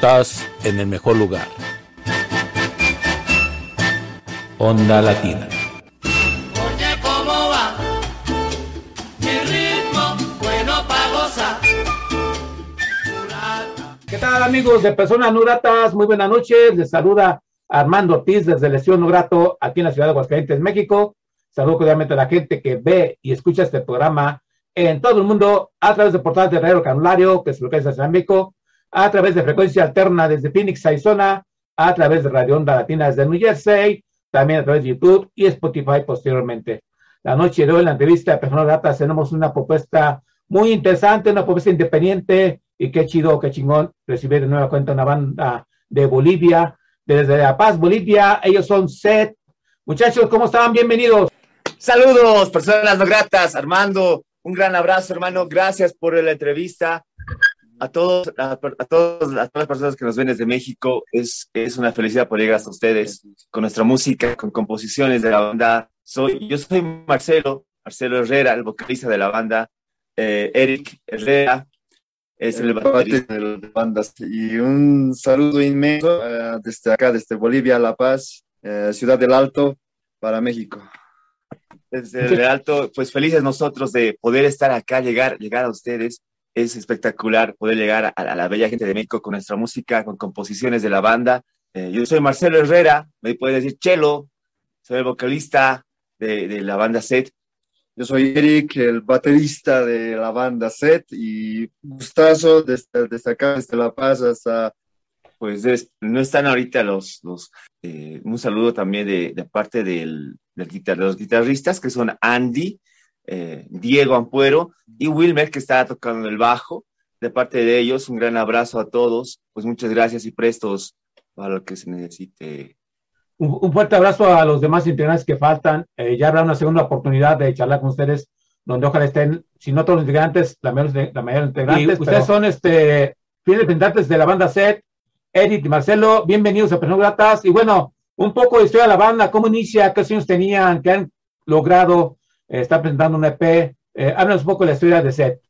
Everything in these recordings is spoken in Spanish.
Estás en el mejor lugar. Onda Latina. Oye, ¿cómo va? Mi ritmo, bueno para gozar. ¿Qué tal amigos de Personas Nuratas? Muy buenas noches. Les saluda Armando Ortiz desde Lesión Grato aquí en la ciudad de Aguascalientes, México. Saludo cordialmente a la gente que ve y escucha este programa en todo el mundo a través de portales de Radio Canulario, que es lo que es en México, a través de frecuencia alterna desde Phoenix, Arizona, a través de Radio Onda Latina desde New Jersey, también a través de YouTube y Spotify posteriormente. La noche de hoy la entrevista de Personas Gratas tenemos una propuesta muy interesante, una propuesta independiente y qué chido, qué chingón recibir de nueva cuenta una banda de Bolivia, desde La Paz, Bolivia. Ellos son SET. Muchachos, ¿cómo están? Bienvenidos. Saludos, personas no gratas. Armando, un gran abrazo, hermano. Gracias por la entrevista. A todos, a, a todos, a todas las personas que nos ven desde México, es, es una felicidad poder llegar hasta ustedes con nuestra música, con composiciones de la banda. Soy, yo soy Marcelo, Marcelo Herrera, el vocalista de la banda. Eh, Eric Herrera es el, baterista de las bandas. Y un saludo inmenso eh, desde acá, desde Bolivia, La Paz, eh, Ciudad del Alto, para México. desde el alto, pues felices nosotros de poder estar acá, llegar, llegar a ustedes. Es espectacular poder llegar a, a la bella gente de México con nuestra música, con composiciones de la banda. Eh, yo soy Marcelo Herrera, me puede decir Chelo, soy el vocalista de, de la banda Set. Yo soy Eric, el baterista de la banda Set, y gustazo desde, desde acá, desde La Paz hasta Pues es- no están ahorita los, los eh, un saludo también de, de parte del, del guitar- de los guitarristas que son Andy, eh, Diego Ampuero y Wilmer que está tocando el bajo. De parte de ellos, un gran abrazo a todos. Pues muchas gracias y prestos para lo que se necesite. Un, un fuerte abrazo a los demás integrantes que faltan. Eh, ya habrá una segunda oportunidad de charlar con ustedes, donde ojalá estén, si no todos los integrantes, la mayor, la mayor integrantes. Y ustedes pero- son este, fieles representantes de la banda SET, Eric y Marcelo. Bienvenidos a Personas Gratas. Y bueno, un poco de historia de la banda, cómo inicia, qué años tenían, qué han logrado. Está presentando un EP. Eh, háblanos un poco de la historia de SET.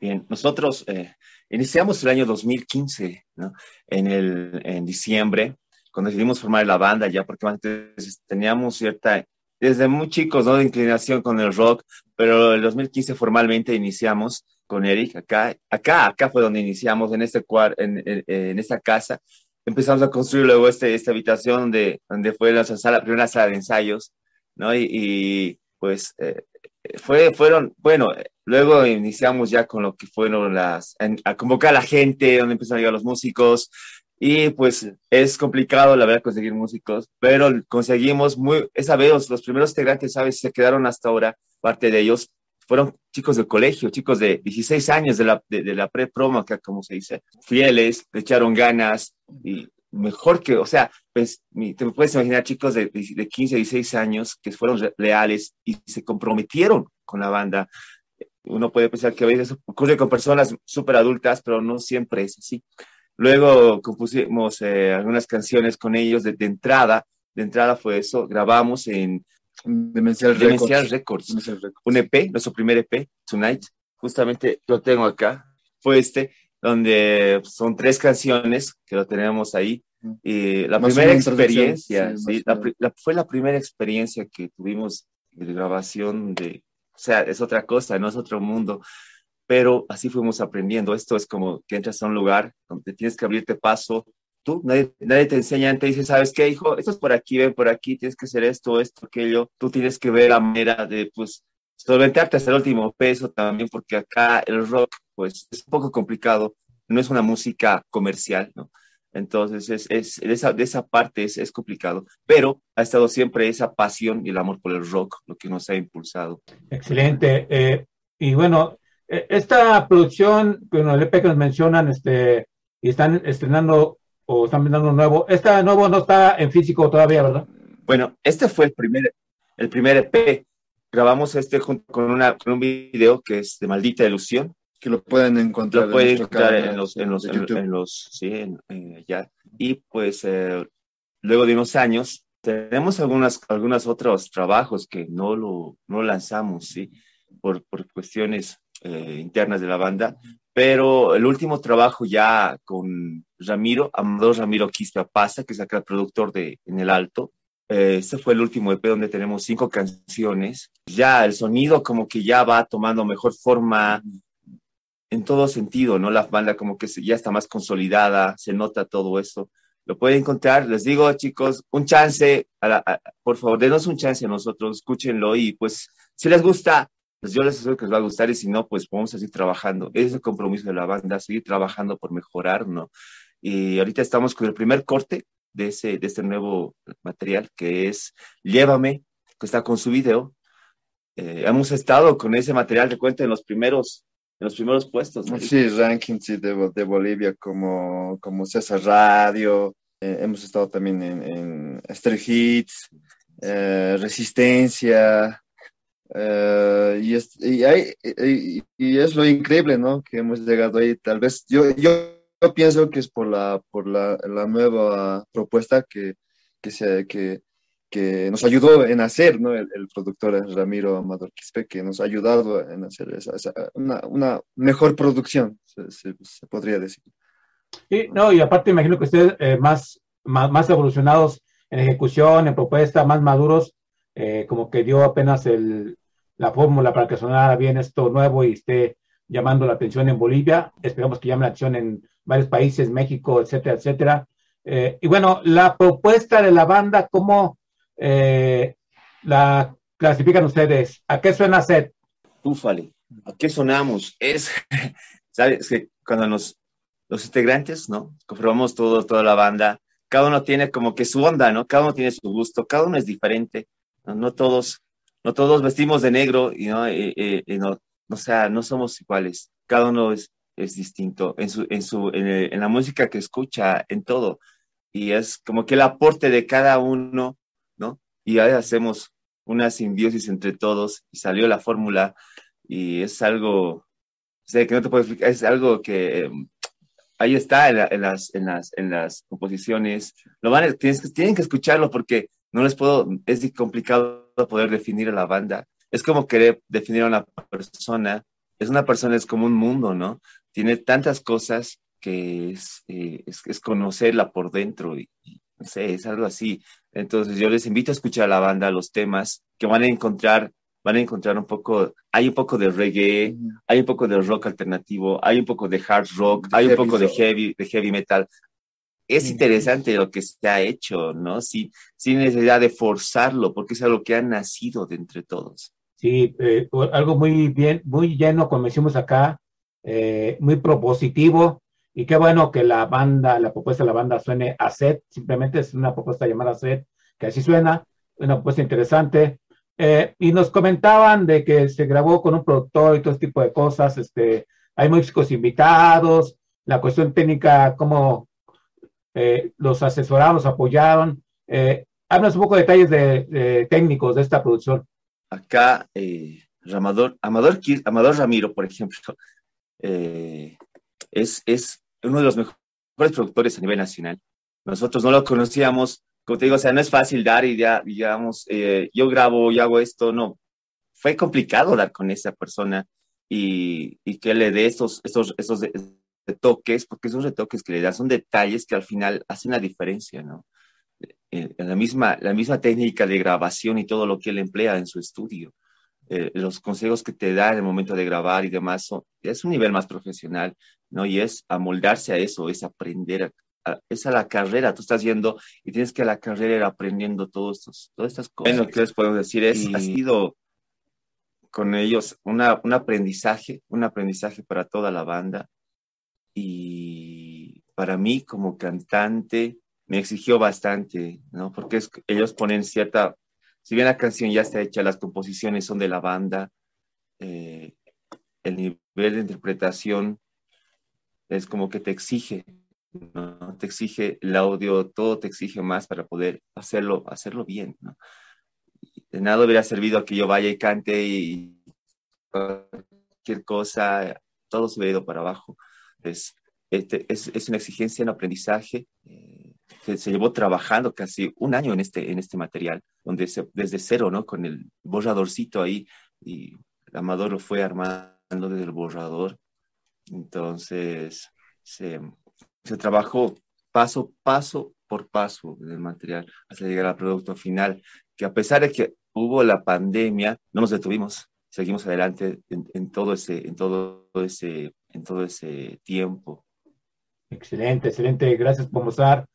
Bien, nosotros eh, iniciamos el año 2015, ¿no? En, el, en diciembre, cuando decidimos formar la banda, ya porque antes teníamos cierta, desde muy chicos, ¿no? De inclinación con el rock, pero el 2015 formalmente iniciamos con Eric, acá, acá, acá fue donde iniciamos, en, este en, en, en esta casa. Empezamos a construir luego este, esta habitación donde, donde fue la sala, primera sala de ensayos, ¿no? Y, y pues eh, fue, fueron, bueno, Luego iniciamos ya con lo que fueron las, a convocar a la gente, donde empezaron a llegar los músicos. Y pues es complicado, la verdad, conseguir músicos, pero conseguimos muy, esa vez los, primeros integrantes, ¿sabes? Se quedaron hasta ahora, parte de ellos fueron chicos del colegio, chicos de 16 años de la, de, de la pre-promo, como se dice, fieles, le echaron ganas y mejor que, o sea, pues te puedes imaginar chicos de, de, de 15, 16 años que fueron leales y se comprometieron con la banda uno puede pensar que a veces ocurre con personas súper adultas, pero no siempre es así. Luego compusimos eh, algunas canciones con ellos de, de entrada. De entrada fue eso, grabamos en Demencial Demencial Records. Records. un EP, nuestro primer EP, Tonight. Justamente lo tengo acá. Fue este, donde son tres canciones que lo tenemos ahí. Y la Más primera experiencia, sí, sí, la la- fue la primera experiencia que tuvimos de grabación de, o sea, es otra cosa, no es otro mundo, pero así fuimos aprendiendo. Esto es como que entras a un lugar donde tienes que abrirte paso. Tú, nadie, nadie te enseña, te dice, ¿sabes qué, hijo? Esto es por aquí, ven por aquí, tienes que hacer esto, esto, aquello. Tú tienes que ver la manera de, pues, solventarte hasta el último peso también, porque acá el rock, pues, es un poco complicado. No es una música comercial, ¿no? Entonces, es, es, de, esa, de esa parte es, es complicado, pero ha estado siempre esa pasión y el amor por el rock lo que nos ha impulsado. Excelente. Eh, y bueno, eh, esta producción, bueno, el EP que nos mencionan, este, y están estrenando o están vendiendo nuevo, este nuevo no está en físico todavía, ¿verdad? Bueno, este fue el primer, el primer EP. Grabamos este junto con, una, con un video que es de Maldita Ilusión. Que lo pueden encontrar Lo pueden en encontrar los, en los, en, los, sí, en, eh, ya. Y pues eh, luego de unos años tenemos algunas, algunos otros trabajos que no lo, no lanzamos, sí, por, por cuestiones eh, internas de la banda. Pero el último trabajo ya con Ramiro, Amador Ramiro Quispe Pasa, que es acá el productor de En el Alto, este fue el último EP donde tenemos cinco canciones. Ya el sonido como que ya va tomando mejor forma en todo sentido, ¿no? La banda como que ya está más consolidada, se nota todo eso. Lo pueden encontrar, les digo chicos, un chance, a la- a- por favor, denos un chance a nosotros, escúchenlo y pues si les gusta, pues yo les aseguro que les va a gustar y si no, pues vamos a seguir trabajando. Es el compromiso de la banda, seguir trabajando por mejorar, ¿no? Y ahorita estamos con el primer corte de, ese, de este nuevo material que es Llévame, que está con su video. Eh, hemos estado con ese material de cuenta en los primeros, en los primeros puestos. ¿no? Sí, rankings de, de Bolivia como, como César Radio. eh, hemos estado también en, en Hits, eh, Resistencia. eh, y, es, y, hay- y es lo increíble, ¿no? Que hemos llegado ahí. Tal vez yo, yo, yo pienso que es por la, por la, la nueva propuesta que, que, se, que, nos ayudó en hacer, ¿no? El, productor Ramiro Amador Quispe, que nos ha ayudado en hacer esa, esa- una, una mejor producción, se, podría decir. Sí, no, y aparte imagino que ustedes eh, más, más, más evolucionados en ejecución, en propuesta, más maduros, eh, como que dio apenas el, la fórmula para que sonara bien esto nuevo y esté llamando la atención en Bolivia. Esperamos que llame la atención en varios países, México, etcétera, etcétera. Eh, y bueno, la propuesta de la banda, ¿cómo eh, la clasifican ustedes? ¿A qué suena set? ¿a qué sonamos? Es, ¿sabes? Que cuando nos, los integrantes, ¿no? Conformamos todo, toda la banda, cada uno tiene como que su onda, ¿no? Cada uno tiene su gusto, cada uno es diferente, no, No todos, no todos vestimos de negro y no, y no, o sea, no somos iguales, cada uno es, es distinto en su, en su, en, la música que escucha, en todo, y es como que el aporte de cada uno, ¿no? Y ahí hacemos una simbiosis entre todos y salió la fórmula y es algo, sea, que no te puedo explicar, es algo que eh, ahí está en, la- en las, en, las, en las composiciones. Lo van a- tienes tienen que escucharlo porque no les puedo, es complicado poder definir a la banda. Es como querer definir a una persona. Es una persona, es como un mundo, ¿no? Tiene tantas cosas que es, eh, es, es conocerla por dentro y, y no sé, es algo así. Entonces yo les invito a escuchar a la banda, los temas que van a encontrar, van a encontrar un poco, hay un poco de reggae, hay un poco de rock alternativo, hay un poco de hard rock, De hay un poco de heavy, de heavy metal. Es interesante lo que se ha hecho, ¿no? Sin, sin necesidad de forzarlo, porque es algo que ha nacido de entre todos. Sí, eh, algo muy bien, muy lleno, como decimos acá, eh, muy propositivo. Y qué bueno que la banda, la propuesta de la banda suene a set, simplemente es una propuesta llamada set, que así suena, una propuesta interesante. Eh, y nos comentaban de que se grabó con un productor y todo este tipo de cosas, este, hay músicos invitados, la cuestión técnica, cómo eh, los asesoraron, los apoyaron. Eh, háblanos un poco de detalles de, de técnicos de esta producción. Acá, eh, Ramador, Amador, Amador Ramiro, por ejemplo, eh, es, es uno de los mejores productores a nivel nacional. Nosotros no lo conocíamos, como te digo, o sea, no es fácil dar y ya, digamos, eh, yo grabo y hago esto, no. Fue complicado dar con esa persona y, y que le dé estos, estos, estos retoques, porque esos retoques que le da son detalles que al final hacen la diferencia, ¿no? Eh, la misma, la misma técnica de grabación y todo lo que él emplea en su estudio. Eh, los consejos que te da en el momento de grabar y demás son, es un nivel más profesional, ¿no? Y es amoldarse a eso, es aprender, a- es a la carrera, tú estás yendo y tienes que a la carrera ir aprendiendo todos estos, todas estas cosas. Bueno, ¿qué les puedo decir? Es, ha sido con ellos una, un aprendizaje, un aprendizaje para toda la banda y para mí como cantante me exigió bastante, ¿no? Porque es- ellos ponen cierta, si bien la canción ya está hecha, las composiciones son de la banda, eh, el nivel de interpretación es como que te exige, ¿no? Te exige el audio, todo te exige más para poder hacerlo, hacerlo bien. De nada hubiera servido a que yo vaya y cante y cualquier cosa, todo se hubiera ido para abajo. Es, este, es, es una exigencia, un aprendizaje eh, que se llevó trabajando casi un año en este, en este material, donde se, desde cero, ¿no? Con el borradorcito ahí, y Amador lo fue armando desde el borrador. Entonces, se, se trabajó paso, paso por paso en el material hasta llegar al producto final, que a pesar de que hubo la pandemia, no nos detuvimos, seguimos adelante en, en todo ese, en todo ese, en todo ese tiempo. Excelente, excelente. Gracias por mostrar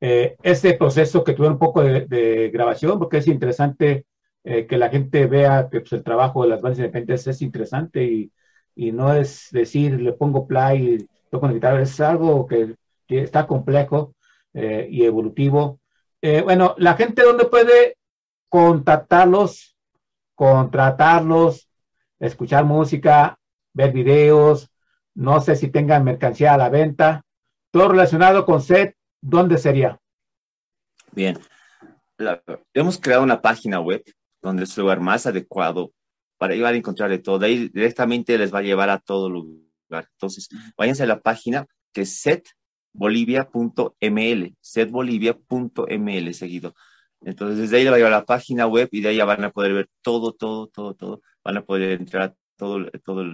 eh, este proceso que tuve un poco de, de grabación, porque es interesante eh, que la gente vea que pues, el trabajo de las bandas independientes es interesante y, y no es decir, le pongo play y toco la guitarra, es algo que, que está complejo. eh, y evolutivo. Eh, bueno, la gente dónde puede contactarlos, contratarlos, escuchar música, ver videos, no sé si tengan mercancía a la venta, todo relacionado con SET, ¿dónde sería? Bien, hemos creado una página web donde es el lugar más adecuado para ir a encontrar de todo. De ahí directamente les va a llevar a todo lugar. Entonces, váyanse a la página que es setbolivia.ml, setbolivia.ml seguido. Entonces, desde ahí le va a llevar a la página web y de ahí ya van a poder ver todo, todo, todo, todo. Van a poder entrar a todo, todo,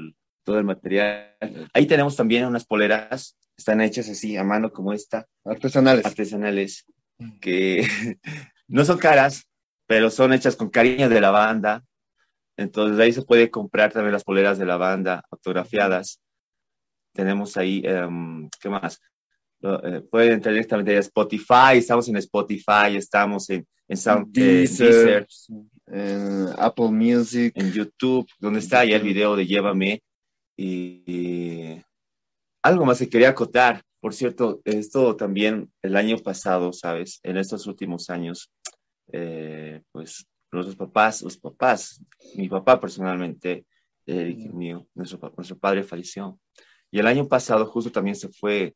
todo el material. Ahí tenemos también unas poleras, están hechas así a mano como esta, Artesanales. artesanales, que no son caras, pero son hechas con cariño de la banda. Entonces, ahí se puede comprar también las poleras de la banda autografiadas. Tenemos ahí, em, ¿qué más? Eh, pueden entrar directamente a Spotify, estamos en Spotify, estamos en, en Sound, eh, Deezer. Deezer, En Apple Music. en YouTube, donde está ya el video de Llévame. Y, y algo más que quería acotar, por cierto, esto también el año pasado, ¿sabes? En estos últimos años, eh, pues nuestros papás, los papás, mi papá personalmente, el mío, nuestro, nuestro padre falleció. Y el año pasado justo también se fue,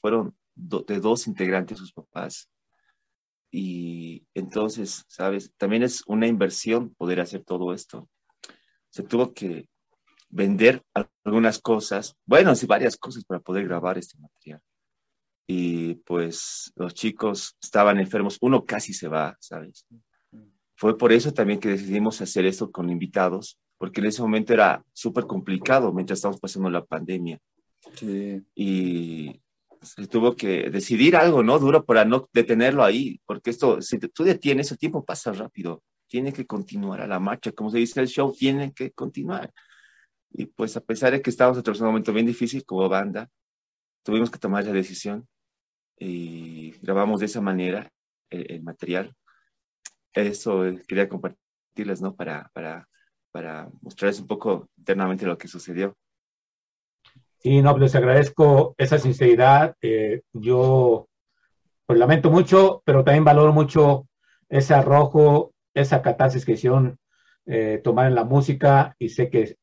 fueron do- de dos integrantes sus papás. Y entonces, ¿sabes? También es una inversión poder hacer todo esto. Se tuvo que vender algunas cosas, bueno, sí, varias cosas para poder grabar este material. Y pues los chicos estaban enfermos, uno casi se va, ¿sabes? Fue por eso también que decidimos hacer esto con invitados, porque en ese momento era súper complicado mientras estábamos pasando la pandemia Sí. y se tuvo que decidir algo, ¿no? Duro para no detenerlo ahí, porque esto, si tú detienes, el tiempo pasa rápido, tiene que continuar a la marcha, como se dice el show, tiene que continuar. Y pues a pesar de que estábamos atravesando un momento bien difícil como banda, tuvimos que tomar la decisión y grabamos de esa manera el, el material. Eso eh, quería compartirles, ¿no? Para, para, para mostrarles un poco internamente lo que sucedió. Sí, no, pues les agradezco esa sinceridad. Eh, yo pues lamento mucho, pero también valoro mucho ese arrojo, esa catarsis que hicieron eh, tomar en la música y sé que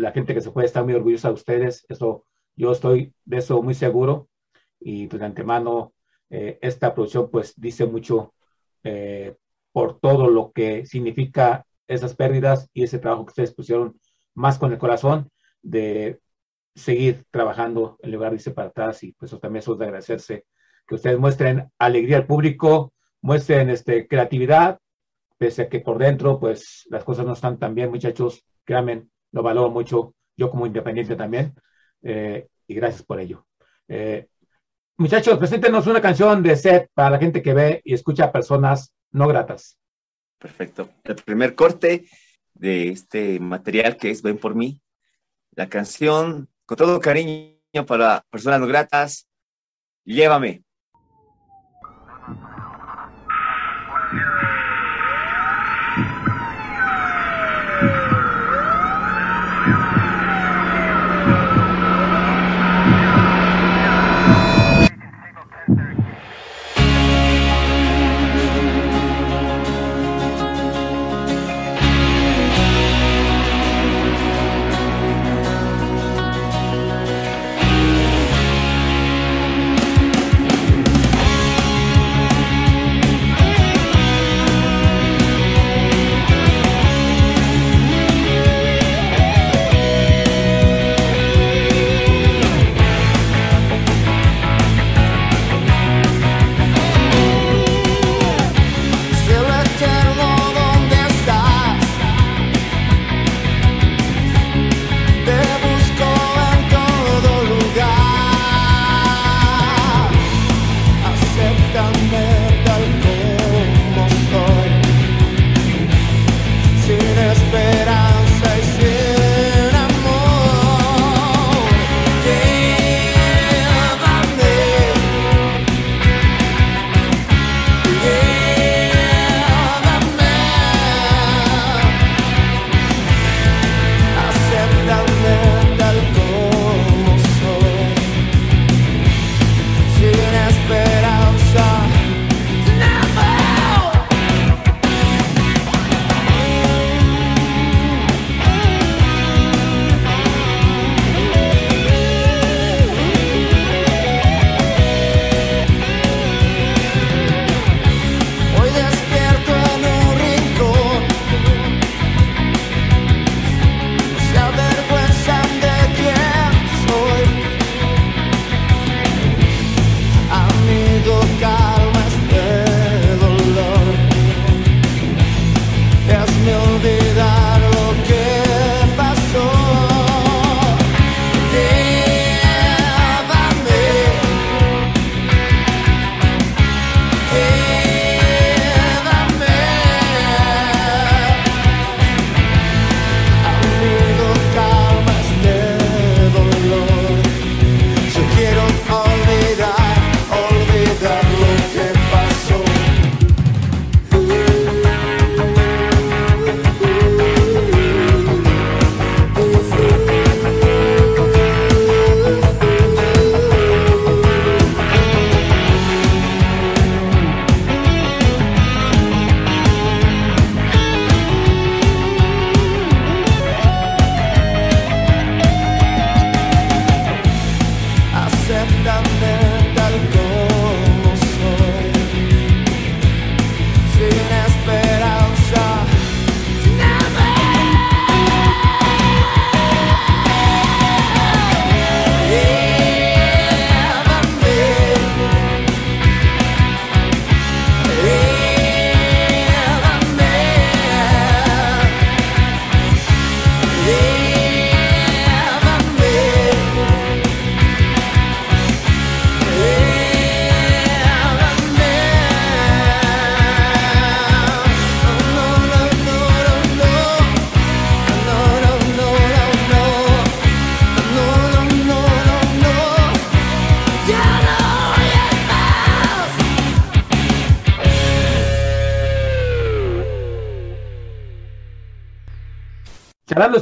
la gente que se puede estar muy orgullosa de ustedes, eso yo estoy de eso muy seguro. Y pues de antemano eh, esta producción pues dice mucho eh, por todo lo que significa esas pérdidas y ese trabajo que ustedes pusieron más con el corazón de seguir trabajando en lugar de irse para atrás. Y pues eso también eso es de agradecerse que ustedes muestren alegría al público, muestren este, creatividad, pese a que por dentro pues las cosas no están tan bien muchachos, créanme, lo valoro mucho yo como independiente también eh, y gracias por ello. Eh, muchachos, preséntenos una canción de set para la gente que ve y escucha a personas no gratas. Perfecto. El primer corte de este material que es Ven por mí. La canción, con todo cariño para personas no gratas, Llévame.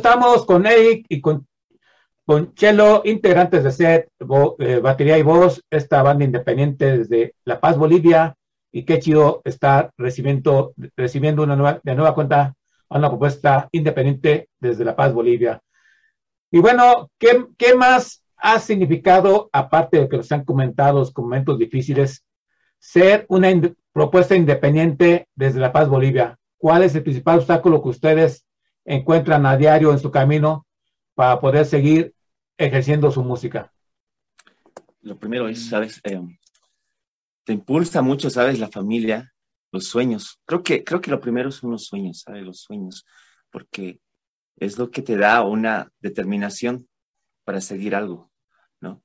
Estamos con Eric y con, con Chelo, integrantes de SET, eh, batería y voz, esta banda independiente desde La Paz, Bolivia, y qué chido estar recibiendo, recibiendo una nueva, de nueva cuenta una propuesta independiente desde La Paz, Bolivia. Y bueno, ¿qué, qué más ha significado, aparte de que nos han comentado los momentos difíciles, ser una propuesta independiente desde La Paz, Bolivia? ¿Cuál es el principal obstáculo que ustedes encuentran a diario en su camino para poder seguir ejerciendo su música? Lo primero es, ¿sabes? Eh, te impulsa mucho, ¿sabes? La familia, los sueños. Creo que, creo que lo primero son los sueños, ¿sabes? Los sueños, porque es lo que te da una determinación para seguir algo, ¿no?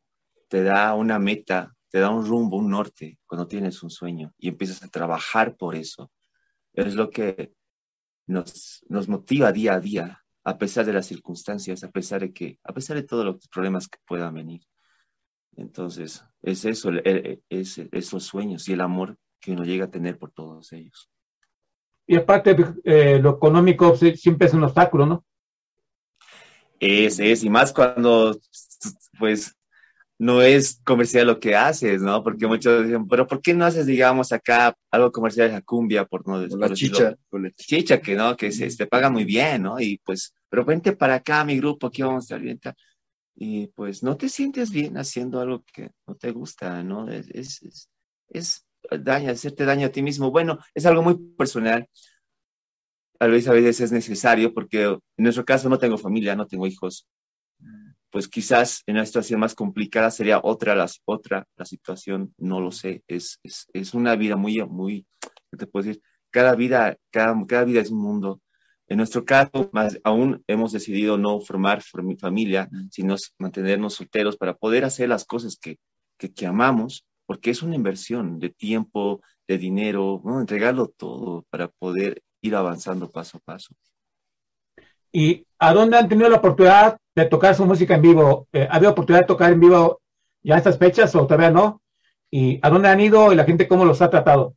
Te da una meta, te da un rumbo, un norte cuando tienes un sueño y empiezas a trabajar por eso. Es lo que nos, nos motiva día a día, a pesar de las circunstancias, a pesar de que, a pesar de todos los problemas que puedan venir. Entonces, es eso, es, esos sueños y el amor que uno llega a tener por todos ellos. Y aparte, eh, lo económico siempre es un obstáculo, ¿no? Es, es, y más cuando, pues, no es comercial lo que haces, ¿no? Porque muchos dicen, pero ¿por qué no haces, digamos, acá algo comercial de la cumbia, por no por la chicha. o la- chicha, que no, que se, te paga muy bien, ¿no? Y pues, pero vente para acá, mi grupo, aquí vamos a estar bien. tal. Y pues no te sientes bien haciendo algo que no te gusta, ¿no? Es, es, es, es daño, hacerte daño a ti mismo. Bueno, es algo muy personal. Tal vez a veces es necesario porque en nuestro caso no tengo familia, no tengo hijos. Pues quizás en una situación más complicada sería otra, las, otra la situación, no lo sé. Es, es, es una vida muy, muy, ¿qué te puedo decir? cada vida, cada, cada vida es un mundo. En nuestro caso, más aún hemos decidido no formar fami- familia, sino mantenernos solteros para poder hacer las cosas que, que, que amamos, porque es una inversión de tiempo, de dinero, ¿no? entregarlo todo para poder ir avanzando paso a paso. ¿Y a dónde han tenido la oportunidad de tocar su música en vivo? Eh, ¿Ha habido oportunidad de tocar en vivo ya estas fechas o todavía no? ¿Y a dónde han ido y la gente cómo los ha tratado?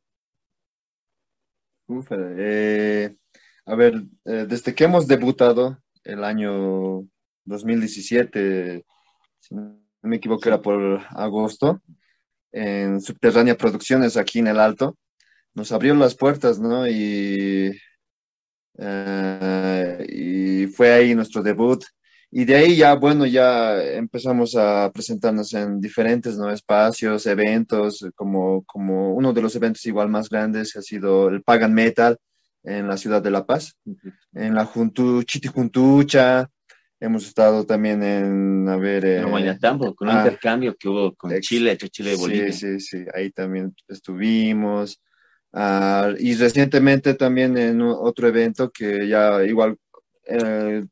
Ufa, eh, a ver, eh, desde que hemos debutado el año 2017, si no me equivoco, era por agosto, en Subterránea Producciones aquí en el Alto, nos abrió las puertas, ¿no? Y, eh, y fue ahí nuestro debut. Y de ahí ya, bueno, ya empezamos a presentarnos en diferentes ¿no? espacios, eventos, como, como uno de los eventos igual más grandes ha sido el Pagan Metal en la ciudad de La Paz, en la Juntu, Chiticuntucha, hemos estado también en, a ver... En eh, Guanatambo, con un ah, intercambio que hubo con ex- Chile, Chile y Bolivia. Sí, sí, sí, ahí también estuvimos. Ah, y recientemente también en otro evento que ya igual, eh,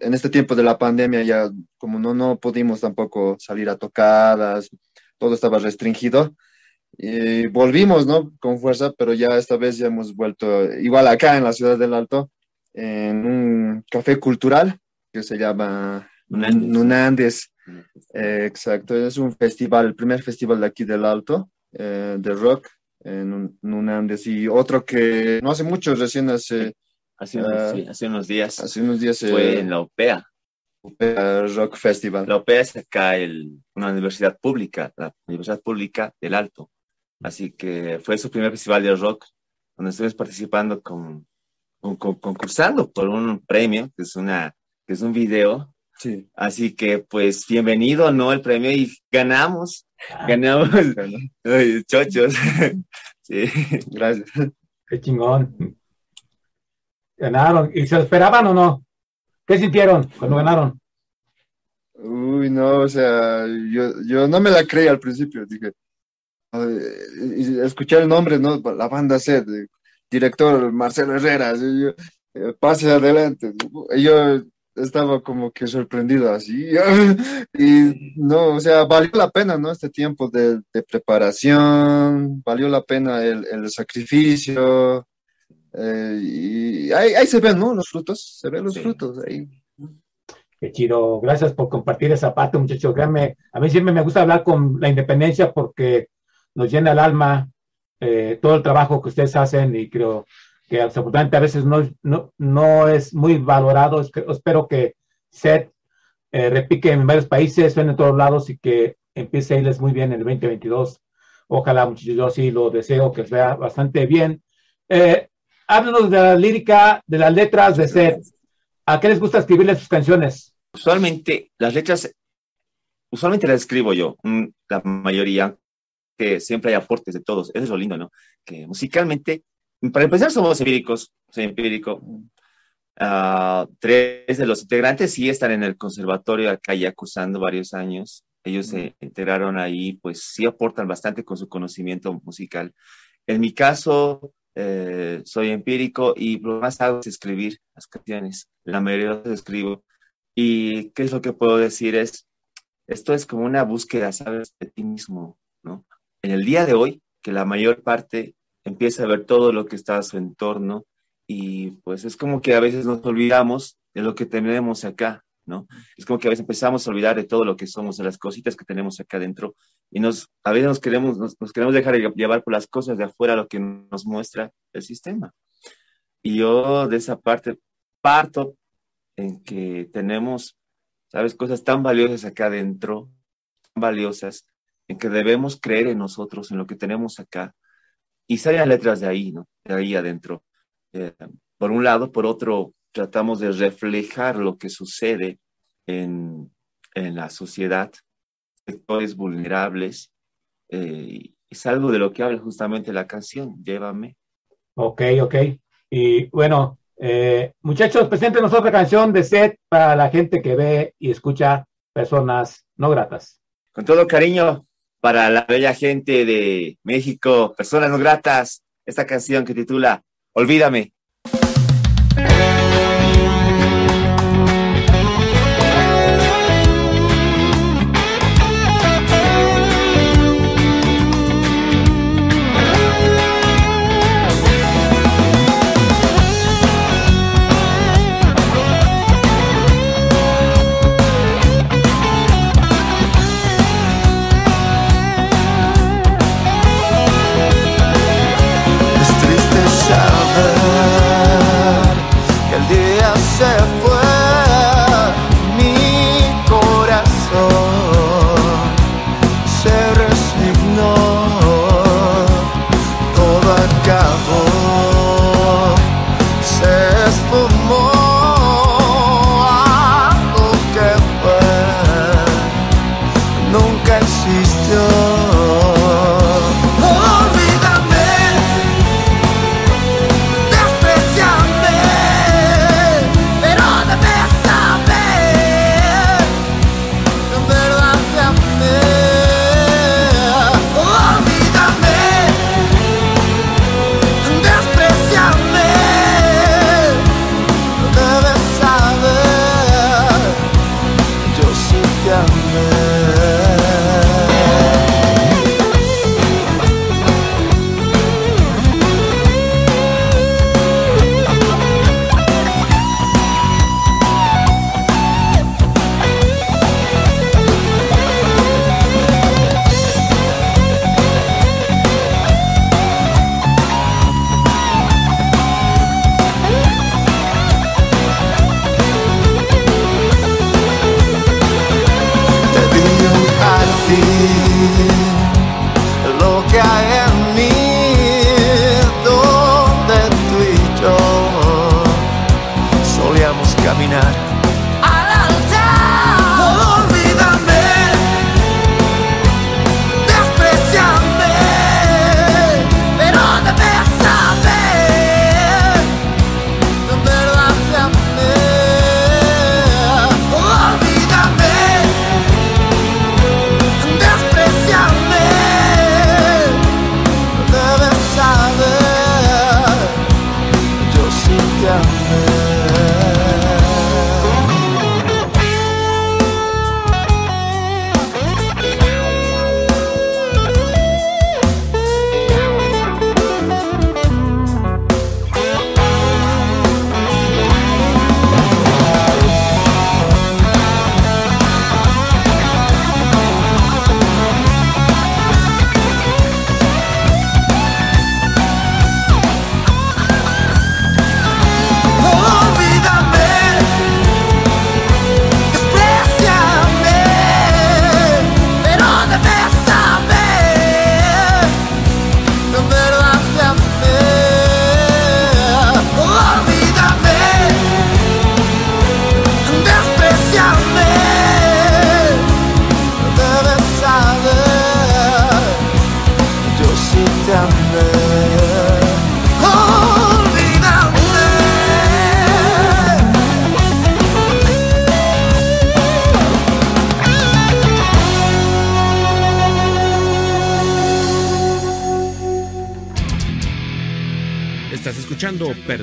en este tiempo de la pandemia ya como no, no pudimos tampoco salir a tocadas, todo estaba restringido. Y volvimos, ¿no? Con fuerza, pero ya esta vez ya hemos vuelto, igual acá en la ciudad del Alto, en un café cultural que se llama Nunandes. Nunandes. Eh, exacto, es un festival, el primer festival de aquí del Alto, eh, de rock, en un, Nunandes. Y otro que no hace mucho, recién hace, Hace, unos, Ah. sí, hace unos días hace unos días, fue eh, en la OPEA. eh, Rock Festival. La OPEA es acá el, una universidad pública, la Universidad Pública del Alto. Así que fue su primer festival de rock, donde estuvimos participando con, con- con- concursando por un premio, que es, una, que es un video. Sí. Así que, pues, bienvenido, ¿no? El premio y ganamos, ganamos, Ay, chochos. sí. Gracias. Qué chingón. Ganaron. ¿Y se lo esperaban o no? ¿Qué sintieron cuando ganaron? Uy, no, o sea, yo, yo no me la creí al principio, dije, y escuché el nombre, ¿no? La banda C, director Marcelo Herrera, yo, eh, pase adelante. Yo estaba como que sorprendido así, y no, o sea, valió la pena, ¿no? Este tiempo de, de preparación, valió la pena el, el sacrificio, eh, y ahí, ahí se ven, ¿no? Los frutos, se ven los Sí. frutos ahí. Qué chido. Gracias por compartir esa parte, muchachos. Créanme, a mí siempre me gusta hablar con la independencia porque nos llena el alma eh, todo el trabajo que ustedes hacen y creo que desafortunadamente a veces no, no, no es muy valorado. Espero que SET eh, repique en varios países, en todos lados y que empiece a irles muy bien en el 2022. Ojalá, muchachos, yo sí lo deseo que les vea bastante bien. Eh, háblenos de la lírica, de las letras de SET. ¿A qué les gusta escribirle sus canciones? Usualmente las letras, usualmente las escribo yo, mm, la mayoría, que siempre hay aportes de todos. Eso es lo lindo, ¿no? Que musicalmente, para empezar, somos empíricos, soy empírico. Ah, tres de los integrantes sí están en el conservatorio acá ya cursando varios años. Ellos se integraron ahí, pues sí aportan bastante con su conocimiento musical. En mi caso, eh, soy empírico y lo más hago es escribir las canciones. La mayoría las escribo. ¿Y qué es lo que puedo decir? Es, esto es como una búsqueda, ¿sabes? De ti mismo, ¿no? En el día de hoy, que la mayor parte empieza a ver todo lo que está a su entorno y pues es como que a veces nos olvidamos de lo que tenemos acá, ¿no? Es como que a veces empezamos a olvidar de todo lo que somos, de las cositas que tenemos acá adentro y nos, a veces nos queremos, nos, queremos dejar llevar por las cosas de afuera, lo que nos muestra el sistema. Y yo de esa parte parto en que tenemos, ¿sabes? Cosas tan valiosas acá adentro, valiosas, en que debemos creer en nosotros, en lo que tenemos acá, y salen letras de ahí, ¿no? De ahí adentro. Eh, por un lado, por otro, tratamos de reflejar lo que sucede en, en la sociedad, sectores vulnerables, eh, es algo de lo que habla justamente la canción, Llévame. Ok, ok. Y bueno, eh, muchachos, preséntenos otra canción de set para la gente que ve y escucha personas no gratas. Con todo cariño para la bella gente de México, personas no gratas, esta canción que titula Olvídame.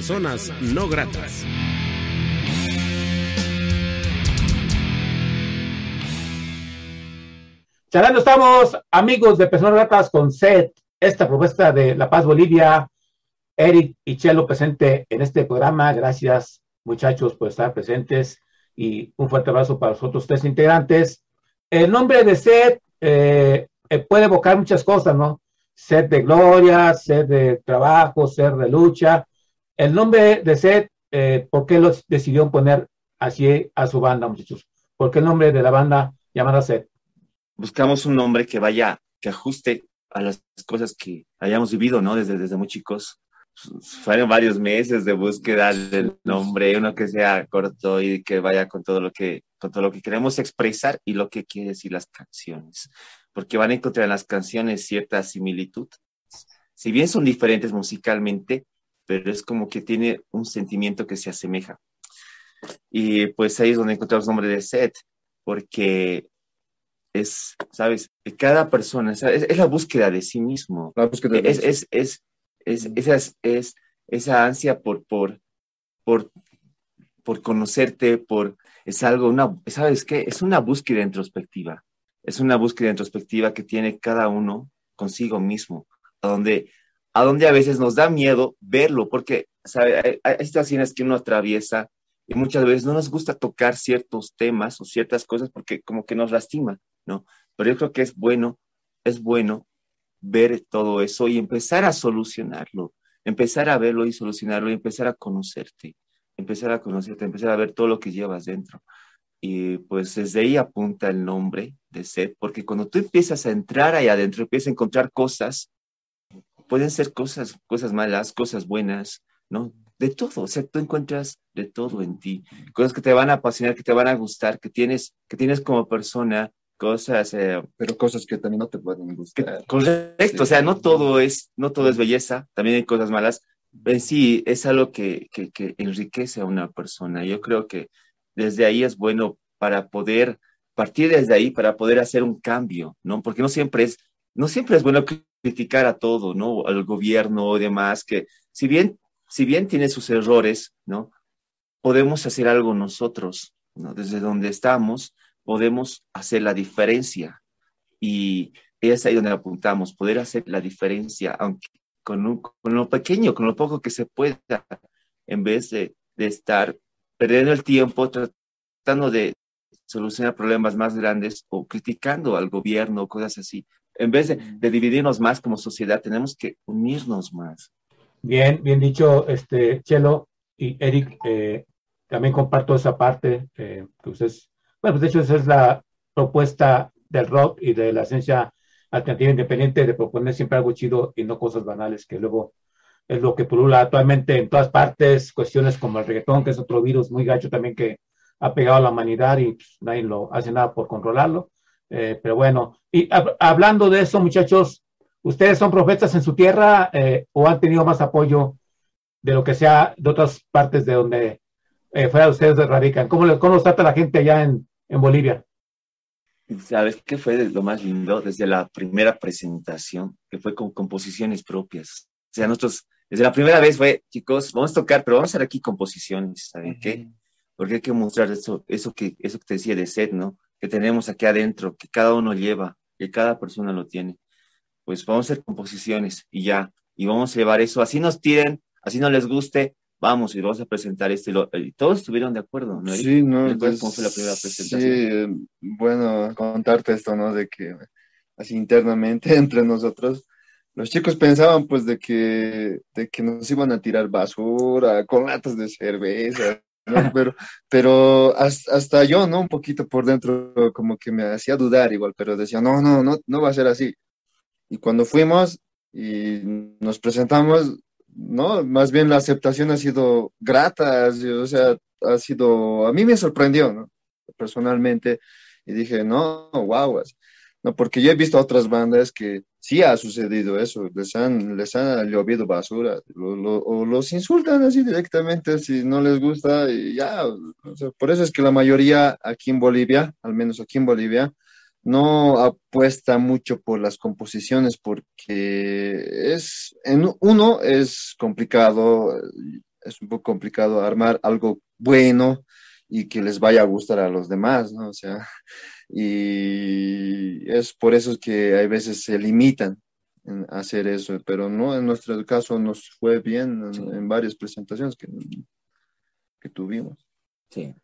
Personas No Gratas. Charlando estamos, amigos de Personas Gratas, con SET, esta propuesta de La Paz Bolivia. Eric y Chelo presente en este programa. Gracias, muchachos, por estar presentes y un fuerte abrazo para los otros tres integrantes. El nombre de SET eh, eh, puede evocar muchas cosas, ¿no? Sed de gloria, sed de trabajo, sed de lucha. El nombre de Sed, eh, ¿por qué lo decidió poner así a su banda, muchachos? ¿Por qué el nombre de la banda llamada Sed? Buscamos un nombre que vaya, que ajuste a las cosas que hayamos vivido, ¿no? Desde, desde muy chicos. Fueron varios meses de búsqueda del nombre, uno que sea corto y que vaya con todo lo que, todo lo que queremos expresar y lo que quiere decir las canciones porque van a encontrar en las canciones cierta similitud. Si bien son diferentes musicalmente, pero es como que tiene un sentimiento que se asemeja. Y pues ahí es donde encontramos el nombre de Seth, porque es, ¿sabes? Cada persona, es, es, la búsqueda de sí mismo. La búsqueda de es, es, es, es, esa, es, esa ansia por, por, por, por conocerte, por, es algo, una, ¿sabes qué? Es una búsqueda introspectiva es una búsqueda introspectiva que tiene cada uno consigo mismo, a donde, a donde a veces nos da miedo verlo, porque ¿sabe? Hay, situaciones que uno atraviesa y muchas veces no nos gusta tocar ciertos temas o ciertas cosas porque como que nos lastima, ¿no? Pero yo creo que es bueno, es bueno ver todo eso y empezar a solucionarlo, empezar a verlo y solucionarlo y empezar a conocerte, empezar a conocerte, empezar a ver todo lo que llevas dentro. Y pues desde ahí apunta el nombre de sed, porque cuando tú empiezas a entrar ahí adentro, empiezas a encontrar cosas, pueden ser cosas, cosas malas, cosas buenas, ¿no? De todo, o sea, tú encuentras de todo en ti, cosas que te van a apasionar, que te van a gustar, que tienes, que tienes como persona, cosas, eh, pero cosas que también no te pueden gustar. correcto, o sea, no todo es, no todo es belleza, también hay cosas malas. En sí, es algo que, que, que enriquece a una persona. Yo creo que desde ahí es bueno para poder partir desde ahí, para poder hacer un cambio, ¿no? Porque no siempre es, no siempre es bueno criticar a todo, ¿no? Al gobierno o demás, que si bien, si bien tiene sus errores, ¿no? Podemos hacer algo nosotros, ¿no? Desde donde estamos, podemos hacer la diferencia. Y es ahí donde apuntamos, poder hacer la diferencia, aunque con, con lo pequeño, con lo poco que se pueda, en vez de, de estar perdiendo el tiempo tratando de solucionar problemas más grandes o criticando al gobierno cosas así. En vez de, dividirnos más como sociedad, tenemos que unirnos más. Bien, bien dicho, este Chelo y Eric, eh, también comparto esa parte eh, que ustedes, bueno, pues de hecho esa es la propuesta del rock y de la ciencia alternativa independiente de proponer siempre algo chido y no cosas banales que luego es lo que pulula actualmente en todas partes, cuestiones como el reggaetón, que es otro virus muy gacho también que ha pegado a la humanidad y pues, nadie lo hace nada por controlarlo. Eh, pero bueno, y hablando de eso, muchachos, ¿ustedes son profetas en su tierra eh, o han tenido más apoyo de lo que sea de otras partes de donde eh, fuera ustedes radican? ¿Cómo, ¿Cómo los trata la gente allá en, en Bolivia? ¿Sabes qué fue lo más lindo? Desde la primera presentación, que fue con composiciones propias. O sea, nosotros desde la primera vez fue, chicos, vamos a tocar, pero vamos a hacer aquí composiciones, ¿saben qué? Porque hay que mostrar eso, eso, que, eso que te decía de sed, ¿no? Que tenemos aquí adentro, que cada uno lleva, que cada persona lo tiene. Pues vamos a hacer composiciones y ya, y vamos a llevar eso, así nos tiren, así no les guste, vamos y vamos a presentar esto. Y, todos estuvieron de acuerdo, ¿no? Sí, no. Pues, ¿Cómo fue la primera presentación? Sí, bueno, contarte esto, ¿no? De que así internamente entre nosotros los chicos pensaban pues de que, de que nos iban a tirar basura con latas de cerveza, ¿no? pero, pero hasta, yo, ¿no? Un poquito por dentro como que me hacía dudar igual, pero decía, no, no, no, no va a ser así. Y cuando fuimos y nos presentamos, ¿no? Más bien la aceptación ha sido grata, o sea, ha sido, a mí me sorprendió, ¿no? Personalmente, y dije, no, wow, no, porque yo he visto otras bandas que sí ha sucedido eso, les han, les han llovido basura, o los insultan así directamente si no les gusta y ya, por eso es que la mayoría aquí en Bolivia, al menos aquí en Bolivia, no apuesta mucho por las composiciones porque es, en uno es complicado, es un poco complicado armar algo bueno y que les vaya a gustar a los demás, ¿no? O sea, y es por eso que hay veces se limitan en hacer eso, pero no, en nuestro caso nos fue bien en, en varias presentaciones que, que tuvimos. Sí.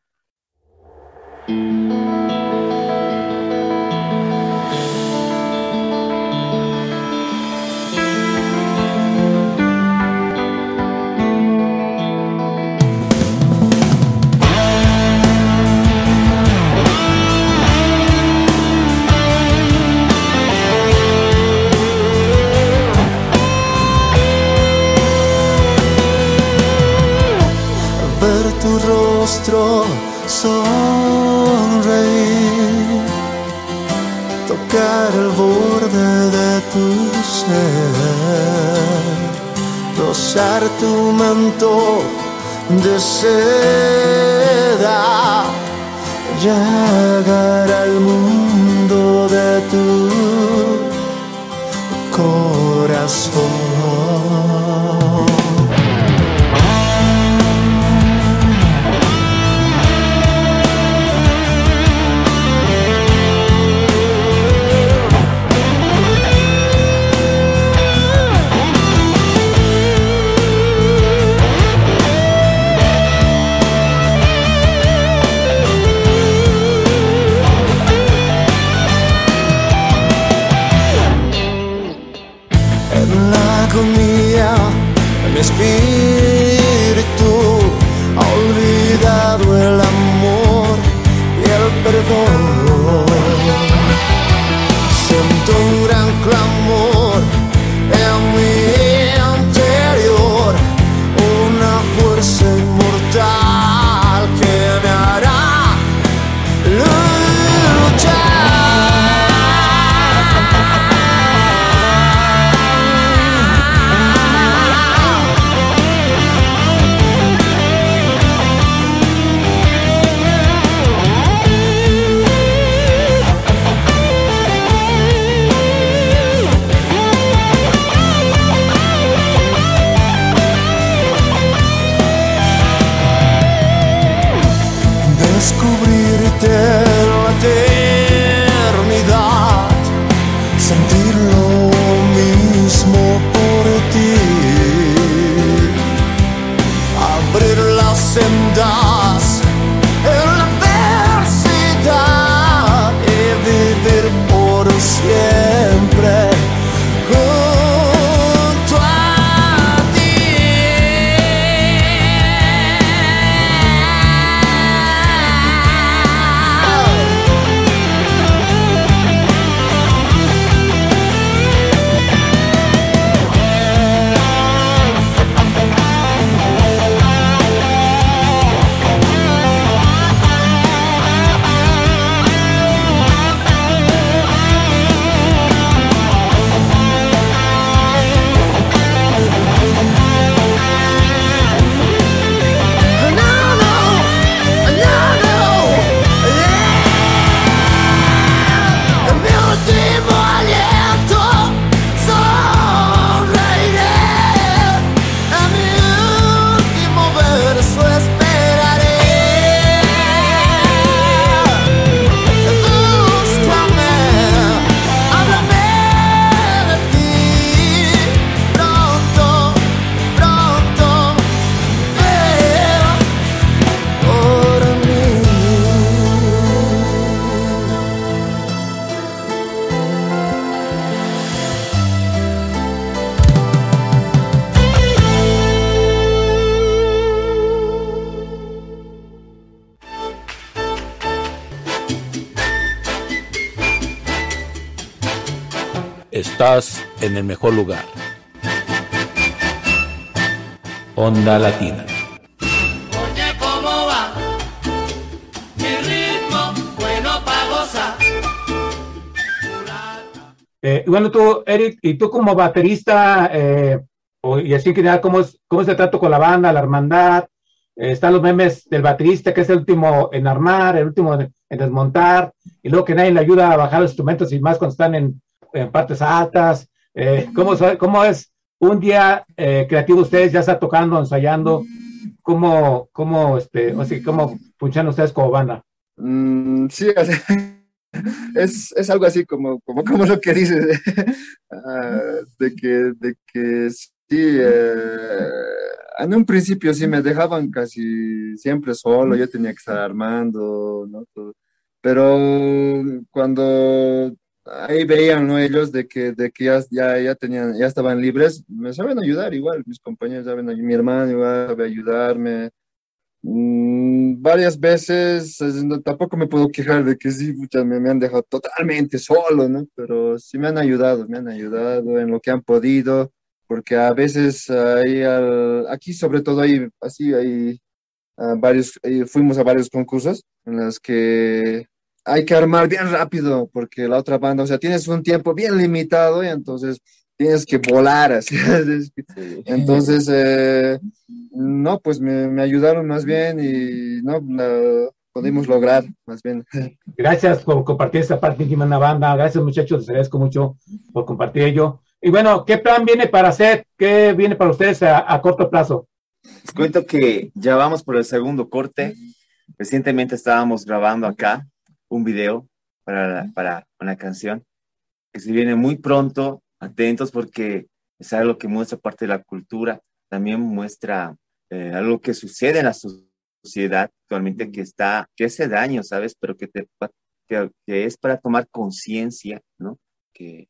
Ser, tu manto de seda, llegar al mundo de tu corazón. Estás en el mejor lugar. Onda Latina. Oye, ¿cómo va? Mi ritmo, bueno pa' gozar. Eh, y bueno, tú, Eric, y tú como baterista, eh, o- y así en general, ¿cómo es, ¿cómo es el trato con la banda, la hermandad? Eh, están los memes del baterista, que es el último en armar, el último en, en desmontar, y luego que nadie le ayuda a bajar los instrumentos y más cuando están en, en partes altas. Eh, ¿cómo, ¿Cómo es un día eh, creativo ustedes? ¿Ya está tocando, ensayando? ¿Cómo, cómo, este, o sea, cómo funcionan ustedes como banda? Mm, sí, es, es algo así como, como, como lo que dices, ah, de que, de que sí, eh, en un principio sí me dejaban casi siempre solo, yo tenía que estar armando, ¿no? Todo. Pero cuando ahí veían, ¿no? Ellos de que, de que ya, ya, ya tenían, ya estaban libres, me saben ayudar igual, mis compañeros saben, mi hermano igual sabe ayudarme. Mm, varias veces, es- no- tampoco me puedo quejar de que sí, pucha, me, me han dejado totalmente solo, ¿no? Pero sí me han ayudado, me han ayudado en lo que han podido, porque a veces ahí al- aquí sobre todo hay, así hay ah, varios, eh, fuimos a varios concursos en los que hay que armar bien rápido, porque la otra banda, o sea, tienes un tiempo bien limitado y entonces tienes que volar así. entonces, eh, no, pues me, me ayudaron más bien y no, pudimos lograr más bien. Gracias por compartir esta parte íntima en la banda. Gracias, muchachos. Les agradezco mucho por compartir ello. Y bueno, ¿qué plan viene para hacer? ¿Qué viene para ustedes a, a corto plazo? Les cuento que ya vamos por el segundo corte. Recientemente estábamos grabando acá un video para, para una canción que se viene muy pronto. Atentos porque es algo que muestra parte de la cultura, también muestra eh, algo que sucede en la so- sociedad actualmente que está, que hace daño, ¿sabes? Pero que, te, que, que es para tomar conciencia, ¿no? Que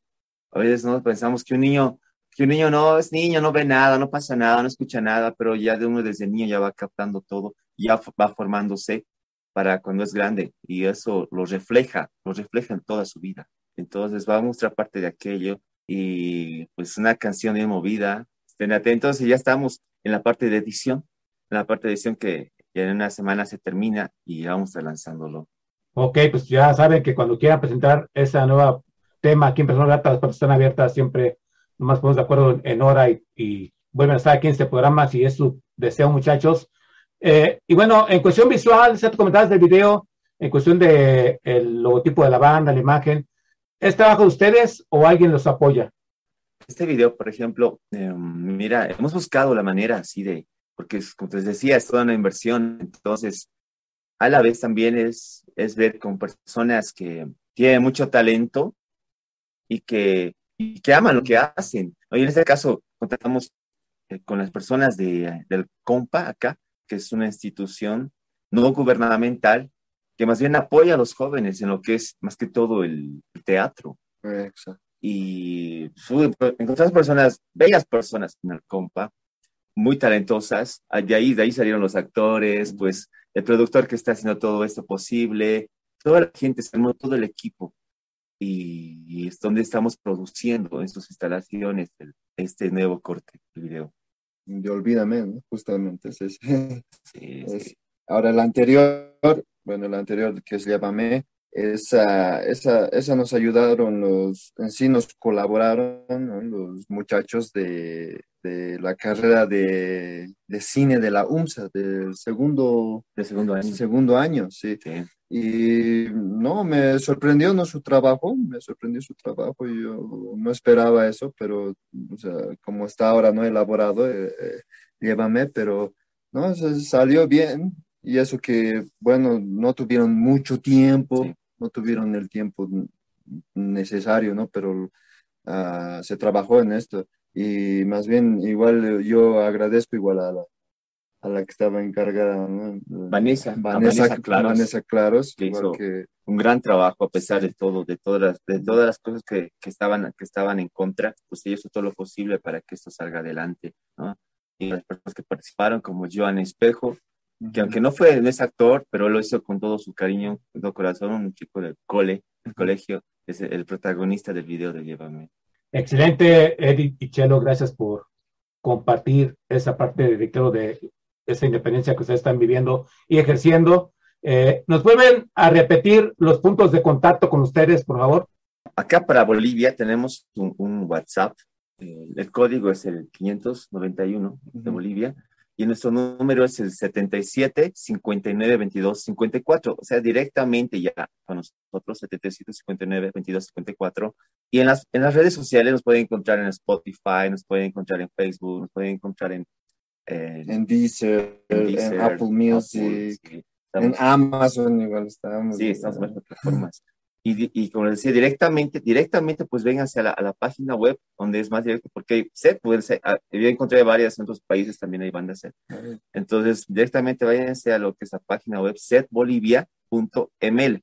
a veces no pensamos que un niño que un niño no es niño, no ve nada, no pasa nada, no escucha nada, pero ya de uno desde niño ya va captando todo, ya va formándose para cuando es grande y eso lo refleja, lo refleja en toda su vida. Entonces va a mostrar parte de aquello y pues una canción bien movida. Estén atentos y ya estamos en la parte de edición, en la parte de edición que ya en una semana se termina y vamos a estar lanzándolo. Ok, pues ya saben que cuando quieran presentar esa nueva tema aquí en Personas Gratas, las puertas están abiertas siempre, nomás ponemos de acuerdo en hora y, y vuelven a estar aquí en este programa si es su deseo, muchachos. Eh, y bueno, en cuestión visual, se comentabas del video, en cuestión de el logotipo de la banda, la imagen, ¿es trabajo de ustedes o alguien los apoya? Este video, por ejemplo, eh, mira, hemos buscado la manera así de, porque es, como te decía, es toda una inversión, entonces a la vez también es, es ver con personas que tienen mucho talento y que, y que aman lo que hacen. Hoy en este caso contamos eh, con las personas de, del COMPA acá, que es una institución no gubernamental que más bien apoya a los jóvenes en lo que es más que todo el, el teatro Exacto. y su- encontramos personas, bellas personas en el compa, muy talentosas. Ah, De ahí, de ahí salieron los actores, pues el productor que está haciendo todo esto posible, toda la gente, se armó todo el equipo. Y, y es donde estamos produciendo en sus instalaciones el- este nuevo corte de video. Y olvídame, ¿no? Justamente es. Sí, Es- sí. Ahora, el anterior, bueno, el anterior que es Llámame, esa, esa, esa nos ayudaron los, en sí nos colaboraron ¿no? los muchachos de, de la carrera de, de cine de la UMSA, del segundo, De segundo año. segundo año, sí. Sí. Y no, me sorprendió no su trabajo, me sorprendió su trabajo, yo no esperaba eso, pero o sea, como está ahora no elaborado, eh, eh, llévame, pero no, se- salió bien y eso que, bueno, no tuvieron mucho tiempo, Sí. no tuvieron el tiempo necesario, ¿no? Pero ah, se trabajó en esto y más bien igual yo agradezco igual a la, a la que estaba encargada, ¿no? Vanessa, Vanessa, Vanessa Claros. Vanessa Claros, Que igual hizo- que un gran trabajo a pesar de todo, de todas las, de todas las cosas que, que estaban, que estaban en contra, pues ella hizo todo lo posible para que esto salga adelante, ¿no? Y las personas que participaron, como Joan Espejo, que aunque no fue, no es actor, pero lo hizo con todo su cariño, con todo corazón, un chico del cole, del colegio, es el protagonista del video de Llévame. Excelente, Edith y Chelo, gracias por compartir esa parte de, claro, de esa independencia que ustedes están viviendo y ejerciendo. Eh, ¿Nos vuelven a repetir los puntos de contacto con ustedes, por favor? Acá para Bolivia tenemos un, un WhatsApp, eh, el código es el 591 de Ujú. Bolivia, y nuestro número es el 77 59 22 54, o sea, directamente ya con nosotros, 77 59 22 54. Y en las, en las redes sociales nos pueden encontrar en Spotify, nos pueden encontrar en Facebook, nos pueden encontrar en... en, en, Deezer, en, Apple Music, en Amazon igual estamos. Sí, estamos en las plataformas. Y, y, como les decía, directamente, directamente, pues vénganse a la, a la página web, donde es más directo, porque sé, puede ser, ah, yo encontré varias en otros países también hay bandas set. Entonces, directamente váyanse a lo que es la página web setbolivia.ml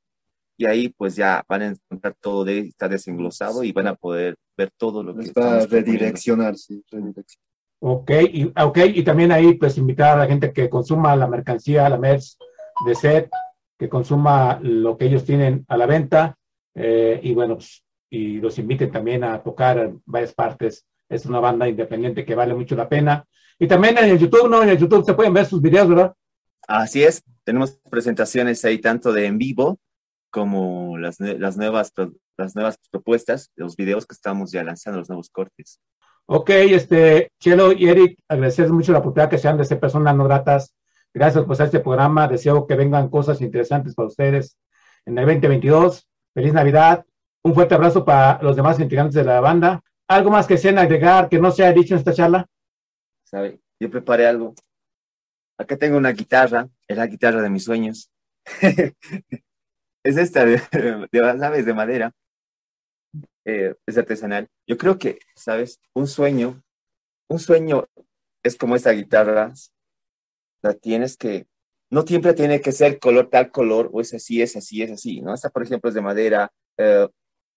y ahí pues ya van a encontrar todo, de, está desenglosado y van a poder ver todo lo que va a redireccionar, sí, redireccionar. Ok, y, ok, y también ahí pues invitar a la gente que consuma la mercancía, la MERS de SET, que consuma lo que ellos tienen a la venta eh, y bueno, pues, y los inviten también a tocar en varias partes. Es una banda independiente que vale mucho la pena. Y también en el YouTube, ¿no? En el YouTube se pueden ver sus videos, ¿verdad? Así es, tenemos presentaciones ahí tanto de en vivo como las, las, nuevas, las nuevas propuestas, los videos que estamos ya lanzando, los nuevos cortes. Ok, este, Chelo y Eric, agradecer mucho la oportunidad que sean de ser personas no gratas Gracias por este programa. Deseo que vengan cosas interesantes para ustedes en el 2022. Feliz Navidad. Un fuerte abrazo para los demás integrantes de la banda. ¿Algo más que sean agregar que no se haya dicho en esta charla? ¿Sabe? Yo preparé algo. Acá tengo una guitarra, es la guitarra de mis sueños. es esta, de, ¿sabes? De madera. Eh, es artesanal. Yo creo que, ¿sabes? Un sueño, un sueño es como esta guitarra, la tienes que, no siempre tiene que ser color tal color, o es así, es así, es así, ¿no? Esta, por ejemplo, es de madera, eh,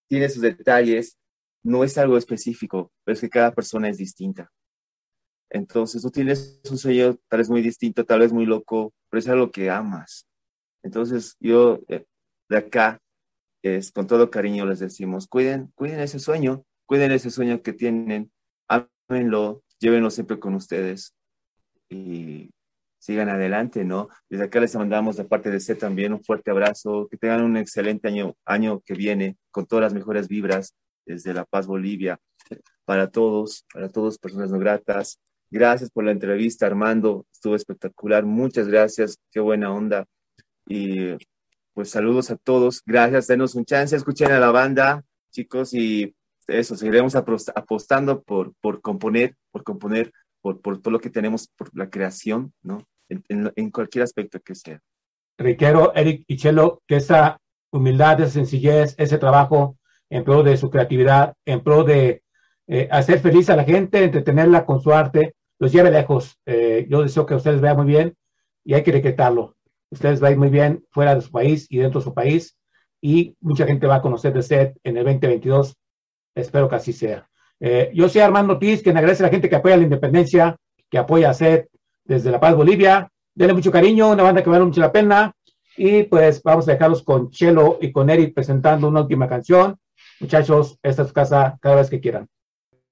tiene sus detalles, no es algo específico, pero es que cada persona es distinta. Entonces tú tienes un sueño tal vez muy distinto, tal vez muy loco, pero es algo que amas. Entonces yo eh, de acá, es, con todo cariño les decimos, cuiden, cuiden ese sueño, cuiden ese sueño que tienen, ámenlo, llévenlo siempre con ustedes. Y sigan adelante, ¿no? Desde acá les mandamos de parte de C también un fuerte abrazo, que tengan un excelente año, año que viene, con todas las mejores vibras desde La Paz, Bolivia, para todos, para todos, personas no gratas. Gracias por la entrevista, Armando, estuvo espectacular, muchas gracias, qué buena onda. Y pues saludos a todos, gracias, denos un chance, escuchen a la banda, chicos, y eso, seguiremos apostando por, por componer, por componer por, por, todo lo que tenemos, por la creación, ¿no? En, en, cualquier aspecto que sea. Requiero, Eric y Chelo, que esa humildad, esa sencillez, ese trabajo en pro de su creatividad, en pro de eh, hacer feliz a la gente, entretenerla con su arte, los lleve lejos. Eh, yo deseo que ustedes vean muy bien y hay que decretarlo. Ustedes van muy bien fuera de su país y dentro de su país y mucha gente va a conocer de SET en el 2022. Espero que así sea. Eh, yo soy Armando Tiz, quien agradece a la gente que apoya la independencia, que apoya a SET desde La Paz, Bolivia. Denle mucho cariño, una banda que vale mucho la pena. Y pues vamos a dejarlos con Chelo y con Eric presentando una última canción. Muchachos, esta es su casa cada vez que quieran.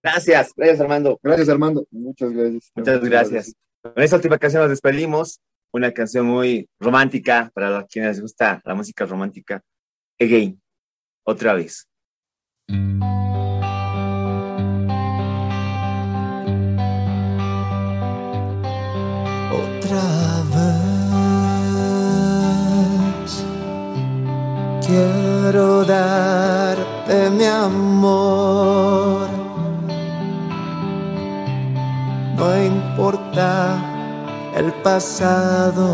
Gracias, gracias Armando. Gracias Armando, muchas gracias. Muchas gracias. Con esta última canción nos despedimos. Una canción muy romántica para quienes les gusta la música romántica. Again, otra vez. Quiero darte mi amor. No importa el pasado.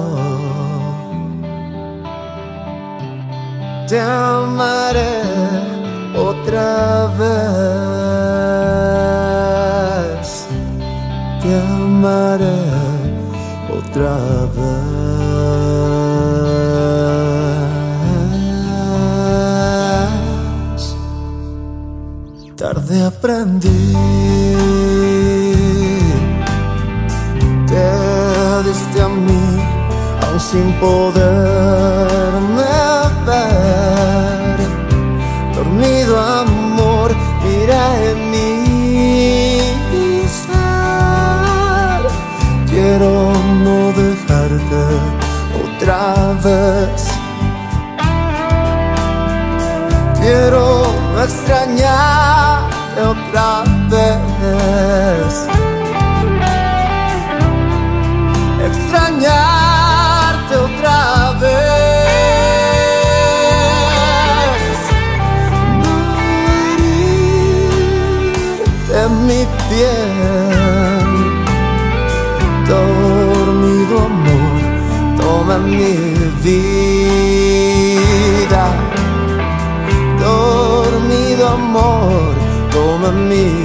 Te amaré otra vez. Te amaré otra vez. Tarde aprendí. Te diste a mí, aún sin poderme ver. Dormido amor, mira en mí. Quiero no dejarte otra vez. Quiero extrañar otra vez. Extrañarte otra vez. Morir de mi piel. Dormido amor, toma mi vida. Dormido amor. toma me.